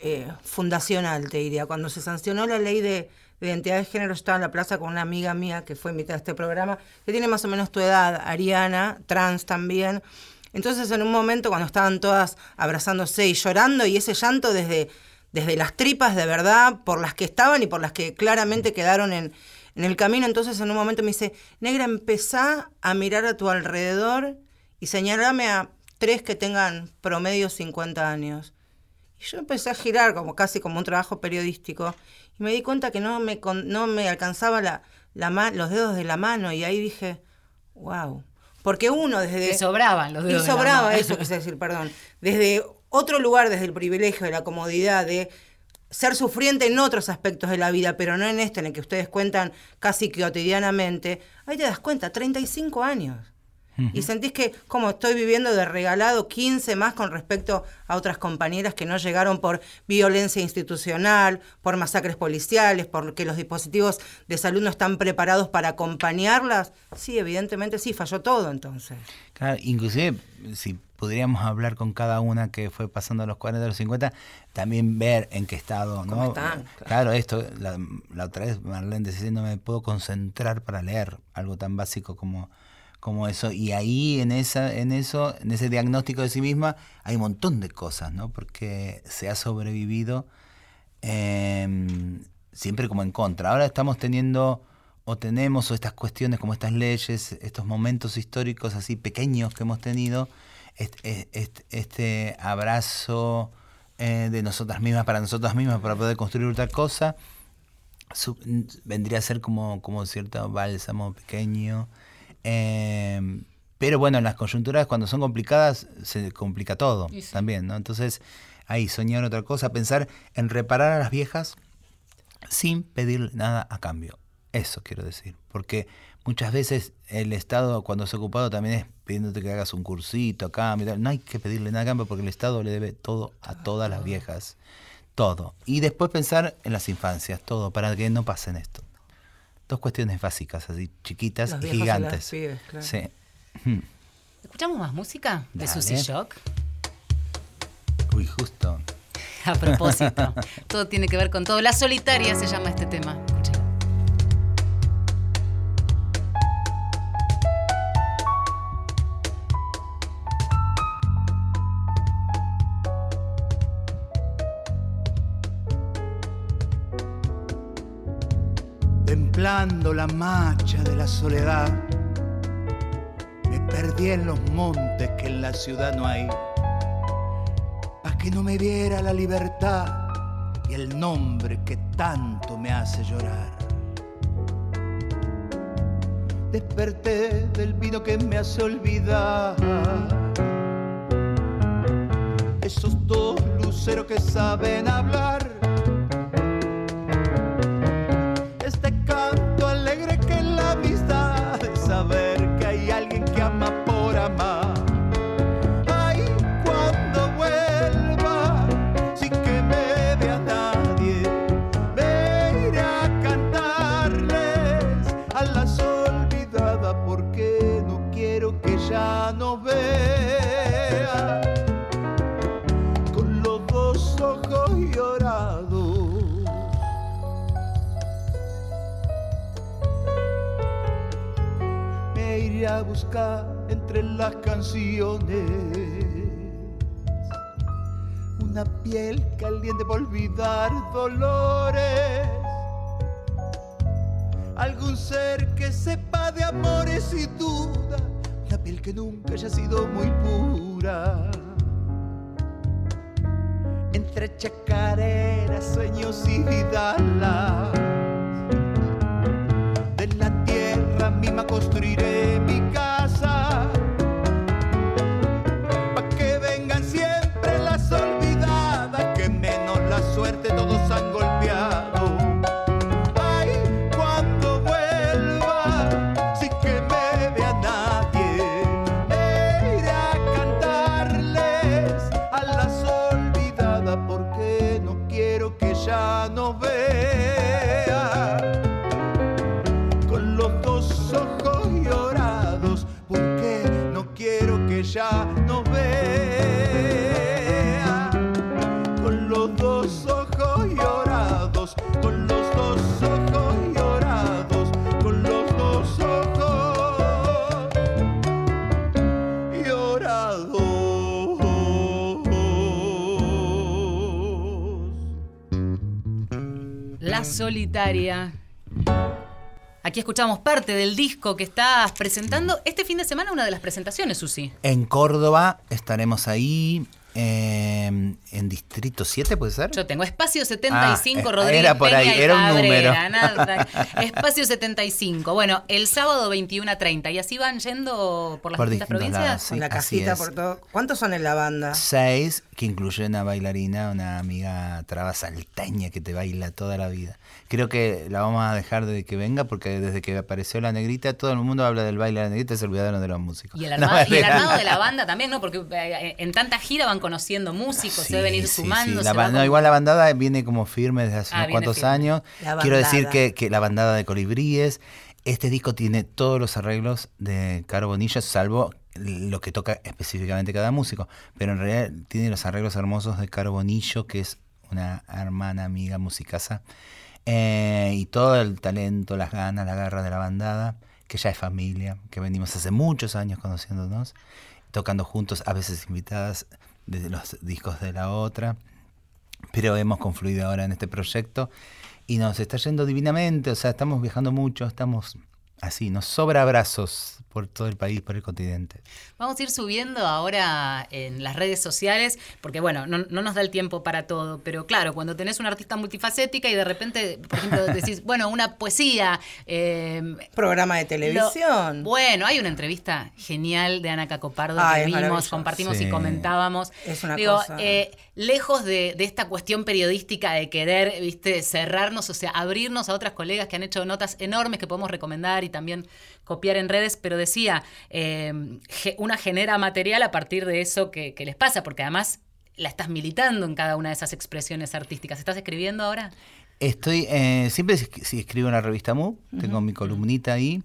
eh, fundacional, te diría. Cuando se sancionó la ley de, de identidad de género, yo estaba en la plaza con una amiga mía que fue invitada a este programa, que tiene más o menos tu edad, Ariana, trans también. Entonces, en un momento, cuando estaban todas abrazándose y llorando, y ese llanto desde, desde las tripas de verdad, por las que estaban y por las que claramente quedaron en, en el camino, entonces en un momento me dice, negra, empezá a mirar a tu alrededor y señalame a tres que tengan promedio 50 años. Y yo empecé a girar como casi como un trabajo periodístico y me di cuenta que no me, no me alcanzaba la, la los dedos de la mano y ahí dije, wow. Porque uno desde... Te sobraban los Y dedos de la sobraba, mano. eso quise decir, perdón. Desde otro lugar, desde el privilegio, de la comodidad, de ser sufriente en otros aspectos de la vida, pero no en este en el que ustedes cuentan casi que cotidianamente, ahí te das cuenta, 35 años. Y sentís que, como estoy viviendo de regalado 15 más con respecto a otras compañeras que no llegaron por violencia institucional, por masacres policiales, porque los dispositivos de salud no están preparados para acompañarlas. Sí, evidentemente sí, falló todo entonces. Claro, inclusive si podríamos hablar con cada una que fue pasando los 40 a los 50, también ver en qué estado, ¿no? ¿Cómo están? Claro, Claro. esto, la, la otra vez Marlene decía, no me puedo concentrar para leer algo tan básico como, como eso. Y ahí en esa, en eso, en ese diagnóstico de sí misma, hay un montón de cosas, ¿no? Porque se ha sobrevivido eh, siempre como en contra. Ahora estamos teniendo o tenemos o estas cuestiones como estas leyes, estos momentos históricos así pequeños que hemos tenido, este, este, este abrazo eh, de nosotras mismas para nosotras mismas para poder construir otra cosa, su- vendría a ser como, como cierto bálsamo pequeño. eh, pero bueno, en las coyunturas cuando son complicadas se complica todo sí. también, ¿no? Entonces, ahí soñar otra cosa, pensar en reparar a las viejas sin pedirle nada a cambio. Eso quiero decir. Porque muchas veces el Estado, cuando es ocupado, también es pidiéndote que hagas un cursito a cambio. y tal. No hay que pedirle nada a cambio porque el Estado le debe todo a todas las viejas. Todo. Y después pensar en las infancias, todo, para que no pasen esto. Dos cuestiones básicas, así chiquitas Los y viejos y las gigantes. pibes, claro. Sí. ¿Escuchamos más música de Dale. Susy Shock? Uy, justo. A propósito, todo tiene que ver con todo. La solitaria se llama este tema. Escuchen. Templando la marcha de la soledad. Me perdí en los montes que en la ciudad no hay, pa' que no me viera la libertad y el nombre que tanto me hace llorar. Desperté del vino que me hace olvidar. Esos dos luceros que saben hablar entre las canciones una piel caliente por olvidar dolores. Algún ser que sepa de amores y duda, una piel que nunca haya sido muy pura. Entre chacareras, sueños y vidalas quiero que ya nos vea. Con los dos ojos llorados, porque no quiero que ya solitaria. Aquí escuchamos parte del disco que estás presentando. Este fin de semana una de las presentaciones, Susi. En Córdoba estaremos ahí eh, en Distrito 7, ¿puede ser? Yo tengo Espacio 75, Ah, Rodríguez era por ahí, Peña y era un Cabrera, número. nada. Espacio 75. Bueno, el sábado 21 a 30. ¿Y así van yendo por las Por distintas provincias? lados, Con Sí, la casita por todo. ¿Cuántos son en la banda? Seis, que incluye una bailarina, una amiga traba salteña que te baila toda la vida. Creo que la vamos a dejar de que venga porque desde que apareció la negrita, todo el mundo habla del baile de la negrita y se olvidaron de los músicos. Y el, No, armado, y el armado de la banda también, ¿no? Porque eh, en tanta gira van conociendo músicos, deben ir Sí, sí, sumando. sí. La igual la bandada viene como firme desde hace Ah, unos cuantos firme. años. Quiero decir que, que la bandada de colibríes, este disco tiene todos los arreglos de Caro Bonilla, salvo lo que toca específicamente cada músico. Pero en realidad tiene los arreglos hermosos de Caro Bonillo, que es una hermana, amiga, musicaza. Eh, y todo el talento, las ganas, la garra de la bandada, que ya es familia, que venimos hace muchos años conociéndonos, tocando juntos, a veces invitadas desde los discos de la otra pero hemos confluido ahora en este proyecto y nos está yendo divinamente, o sea, estamos viajando mucho, estamos así, nos sobra abrazos por todo el país, por el continente. Vamos a ir subiendo ahora en las redes sociales, porque bueno, no, no nos da el tiempo para todo, pero claro, cuando tenés una artista multifacética y de repente, por ejemplo, decís, bueno, una poesía. eh, Programa de televisión. lo- bueno, hay una entrevista genial de Ana Cacopardo Ay, que vimos, compartimos y comentábamos. Es una Digo, cosa. eh, lejos de, de esta cuestión periodística de querer, viste, cerrarnos, o sea, abrirnos a otras colegas que han hecho notas enormes que podemos recomendar y también copiar en redes, pero decía, eh, ge- una genera material a partir de eso que, que les pasa, porque además la estás militando en cada una de esas expresiones artísticas. ¿Estás escribiendo ahora? Estoy, eh, siempre si, escribo en la revista Mu, tengo mi columnita ahí.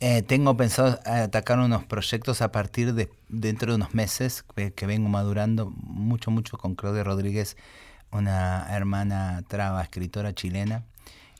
Eh, tengo pensado atacar unos proyectos a partir de dentro de unos meses que, que vengo madurando mucho, mucho con Claudia Rodríguez, una hermana traba, escritora chilena.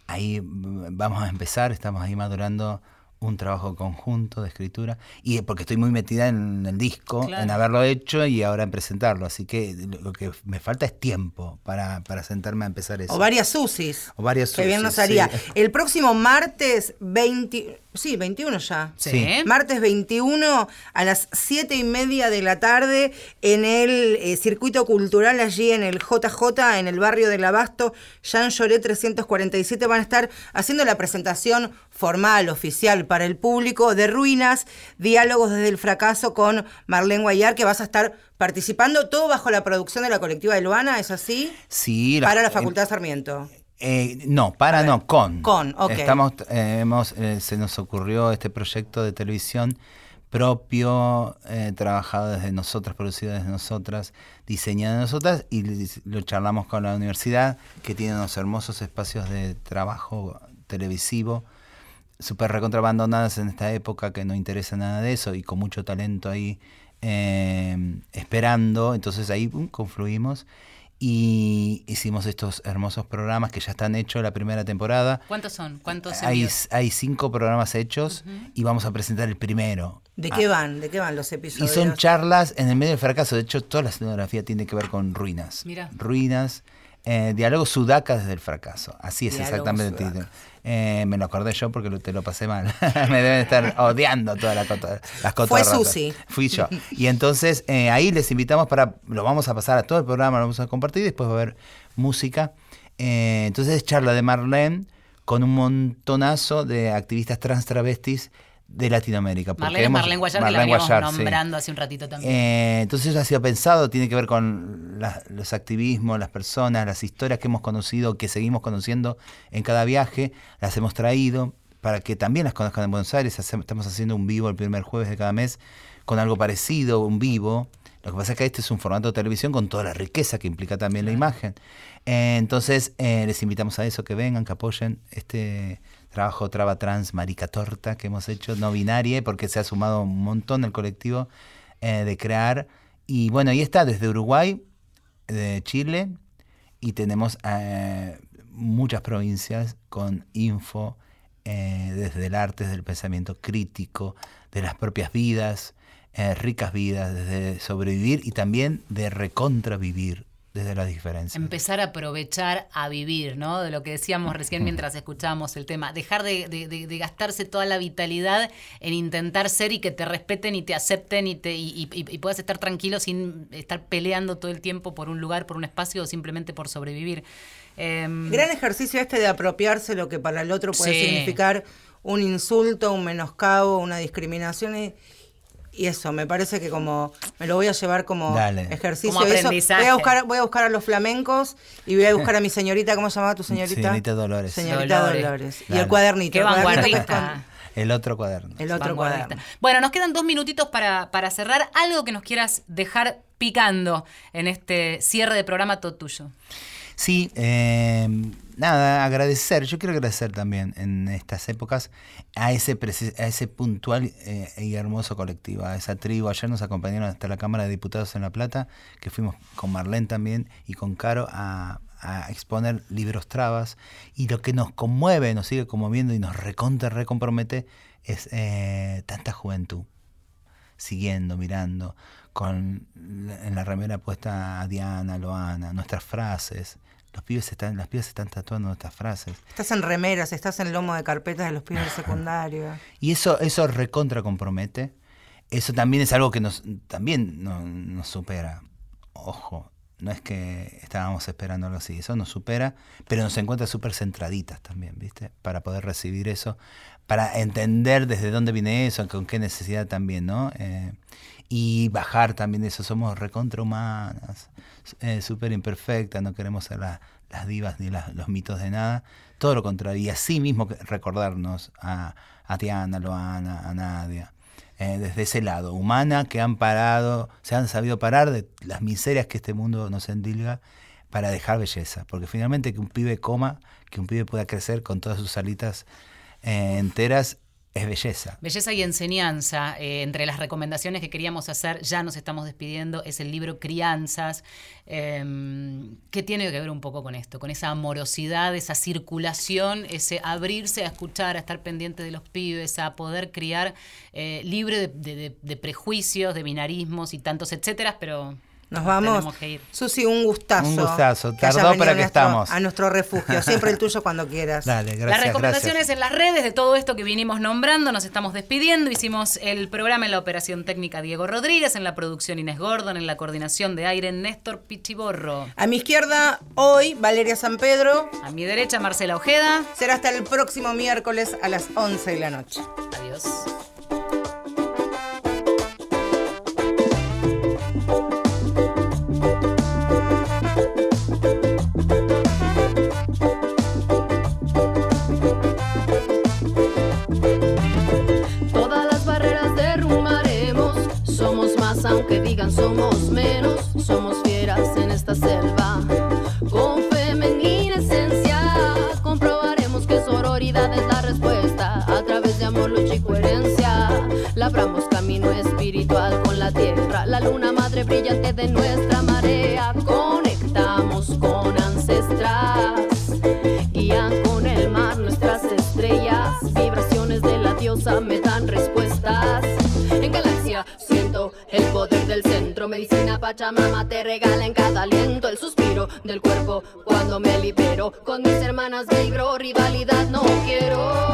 Ahí mm, vamos a empezar, estamos ahí madurando un trabajo conjunto de escritura y porque estoy muy metida en el disco, Claro. en haberlo hecho y ahora en presentarlo, así que lo que me falta es tiempo para, para sentarme a empezar eso. O varias Susis. O varias Que bien Susis, nos haría. sí. El próximo martes 20. Sí, 21 ya. Sí. Martes 21 a las 7 y media de la tarde en el eh, circuito cultural allí en el JJ, en el barrio del Abasto, Jean Lloré 347 van a estar haciendo la presentación formal, oficial para el público de Ruinas, Diálogos desde el fracaso con Marlene Guayar, que vas a estar participando todo bajo la producción de la colectiva de Luana, ¿es así? Sí, Para la Facultad de Sarmiento. Eh, no, para no, con. Con, ok. Estamos, eh, hemos, eh, se nos ocurrió este proyecto de televisión propio, eh, trabajado desde nosotras, producido desde nosotras, diseñado de nosotras, y lo charlamos con la universidad, que tiene unos hermosos espacios de trabajo televisivo, súper recontrabandonadas en esta época, que no interesa nada de eso, y con mucho talento ahí eh, esperando. Entonces ahí pum, confluimos y hicimos estos hermosos programas que ya están hechos la primera temporada. ¿Cuántos son? ¿Cuántos Hay, hay cinco programas hechos y vamos a presentar el primero. ¿De Ah, qué van? ¿De qué van los y episodios? son charlas en el medio del fracaso. De hecho, toda la escenografía tiene que ver con ruinas. Mira. Ruinas. Eh, diálogo sudaca desde el fracaso. Así es Diálogo exactamente el título. Eh, me lo acordé yo porque te lo pasé mal. me deben estar odiando todas las las Fue cotorras. Susi. Fui yo. Y entonces eh, ahí les invitamos para. Lo vamos a pasar a todo el programa, lo vamos a compartir. Después va a haber música. Eh, entonces es charla de Marlene con un montonazo de activistas trans travestis de Latinoamérica. Marlene Marlene Guayar, que la Marlene Guayar, sí. nombrando hace un ratito también. Eh, entonces eso ha sido pensado, tiene que ver con la- los activismos, las personas, las historias que hemos conocido, que seguimos conociendo en cada viaje, las hemos traído para que también las conozcan en Buenos Aires. Estamos haciendo un vivo el primer jueves de cada mes con algo parecido, un vivo. Lo que pasa es que este es un formato de televisión con toda la riqueza que implica también la imagen. Eh, entonces eh, les invitamos a eso, que vengan, que apoyen este trabajo Traba Trans Marica Torta que hemos hecho, no binaria, porque se ha sumado un montón el colectivo eh, de crear. Y bueno, ahí está, desde Uruguay, de Chile, y tenemos eh, muchas provincias con info eh, desde el arte, desde el pensamiento crítico, de las propias vidas, eh, ricas vidas, desde sobrevivir y también de recontravivir desde la diferencia. Empezar a aprovechar a vivir, ¿no? De lo que decíamos recién mientras escuchábamos el tema. Dejar de, de- de- de gastarse toda la vitalidad en intentar ser y que te respeten y te acepten y, te, y, y- y puedas estar tranquilo sin estar peleando todo el tiempo por un lugar, por un espacio o simplemente por sobrevivir. Em, Gran ejercicio este de apropiarse lo que para el otro puede Sí. significar un insulto, un menoscabo, una discriminación y, y eso, me parece que como me lo voy a llevar como Dale. ejercicio. Como Eso, aprendizaje. voy a buscar, voy a buscar a los flamencos y voy a buscar a mi señorita, ¿cómo se llamaba tu señorita? Señorita Dolores. Señorita Dolores. Dolores. Y el cuadernito. Qué el cuadernito que vanguardista. El otro cuaderno. El otro cuaderno. Bueno, nos quedan dos minutitos para, para cerrar. Algo que nos quieras dejar picando en este cierre de programa todo tuyo. Sí, eh, nada, agradecer. Yo quiero agradecer también en estas épocas a ese, a ese puntual eh, y hermoso colectivo, a esa tribu. Ayer nos acompañaron hasta la Cámara de Diputados en La Plata, que fuimos con Marlene también y con Caro a, a exponer libros trabas. Y lo que nos conmueve, nos sigue conmoviendo y nos recontra, recompromete es eh, tanta juventud siguiendo, mirando, con en la remera puesta a Diana, Loana, nuestras frases. Los pibes están, las pibes están tatuando nuestras frases. Estás en remeras, estás en lomo de carpetas de los pibes del secundario. Y eso, eso recontra compromete. Eso también es algo que nos, también no- nos supera. Ojo, no es que estábamos esperando algo así, eso nos supera, pero nos encuentra súper centraditas también, ¿viste? Para poder recibir eso, para entender desde dónde viene eso, con qué necesidad también, ¿no? Eh, y bajar también eso, somos recontra humanas, eh, súper imperfectas, no queremos ser la- las divas ni los mitos de nada, todo lo contrario, y así mismo recordarnos a, a Tiana, a Loana, a Nadia, eh, desde ese lado, humana, que han parado, se han sabido parar de las miserias que este mundo nos endilga para dejar belleza. Porque finalmente que un pibe coma, que un pibe pueda crecer con todas sus alitas eh, enteras, es belleza. Belleza y enseñanza, eh, entre las recomendaciones que queríamos hacer, ya nos estamos despidiendo, es el libro Crianzas, eh, que tiene que ver un poco con esto, con esa amorosidad, esa circulación, ese abrirse a escuchar, a estar pendiente de los pibes, a poder criar eh, libre de- de prejuicios, de binarismos y tantos etcétera, pero Nos vamos. tenemos que ir. Susi, un gustazo. Un gustazo. que Tardó, pero nuestro- estamos. A nuestro refugio. Siempre el tuyo cuando quieras. Dale, gracias. Las recomendaciones gracias. en las redes de todo esto que vinimos nombrando, nos estamos despidiendo. Hicimos el programa en la operación técnica Diego Rodríguez, en la producción Inés Gordon, en la coordinación de aire Néstor Pichiborro. A mi izquierda, hoy, Valeria San Pedro. A mi derecha, Marcela Ojeda. Será hasta el próximo miércoles a las 11 de la noche. Adiós. Aunque digan somos menos. Somos fieras en esta selva. Con femenina esencia, comprobaremos que sororidad es la respuesta. A través de amor, lucha y coherencia, labramos camino espiritual con la tierra. La luna madre brillante de nuestra Pachamama te regala en cada aliento el suspiro del cuerpo cuando me libero. Con mis hermanas vibro, rivalidad no quiero.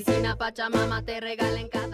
Medicina Pachamama te regala en cada